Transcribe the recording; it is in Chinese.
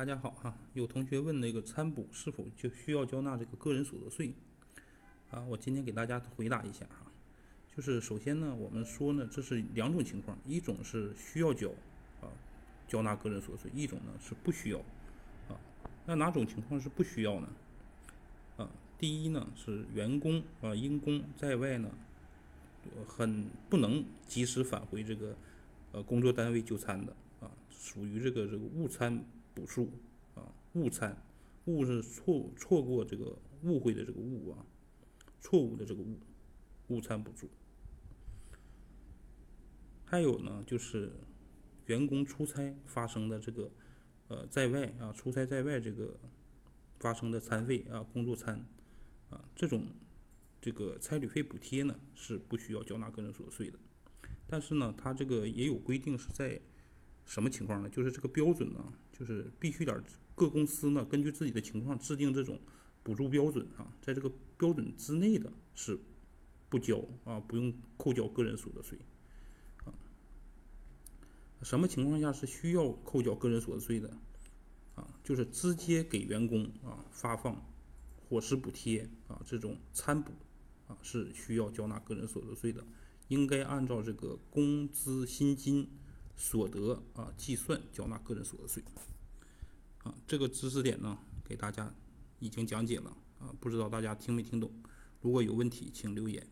大家好哈，有同学问那个餐补是否就需要交纳这个个人所得税啊？我今天给大家回答一下哈，就是首先呢，我们说呢，这是两种情况，一种是需要交啊，交纳个人所得税，一种呢是不需要啊。那哪种情况是不需要呢？啊，第一呢是员工啊因公在外呢，很不能及时返回这个呃工作单位就餐的啊，属于这个这个误餐。补助啊，误参，误是错错过这个误会的这个误啊，错误的这个误，误参补助。还有呢，就是员工出差发生的这个呃在外啊出差在外这个发生的餐费啊工作餐啊这种这个差旅费补贴呢是不需要缴纳个人所得税的，但是呢，它这个也有规定是在。什么情况呢？就是这个标准呢，就是必须点各公司呢根据自己的情况制定这种补助标准啊，在这个标准之内的是不交啊，不用扣缴个人所得税啊。什么情况下是需要扣缴个人所得税的啊？就是直接给员工啊发放伙食补贴啊这种餐补啊是需要缴纳个人所得税的，应该按照这个工资薪金。所得啊，计算缴纳个人所得税啊，这个知识点呢，给大家已经讲解了啊，不知道大家听没听懂？如果有问题，请留言。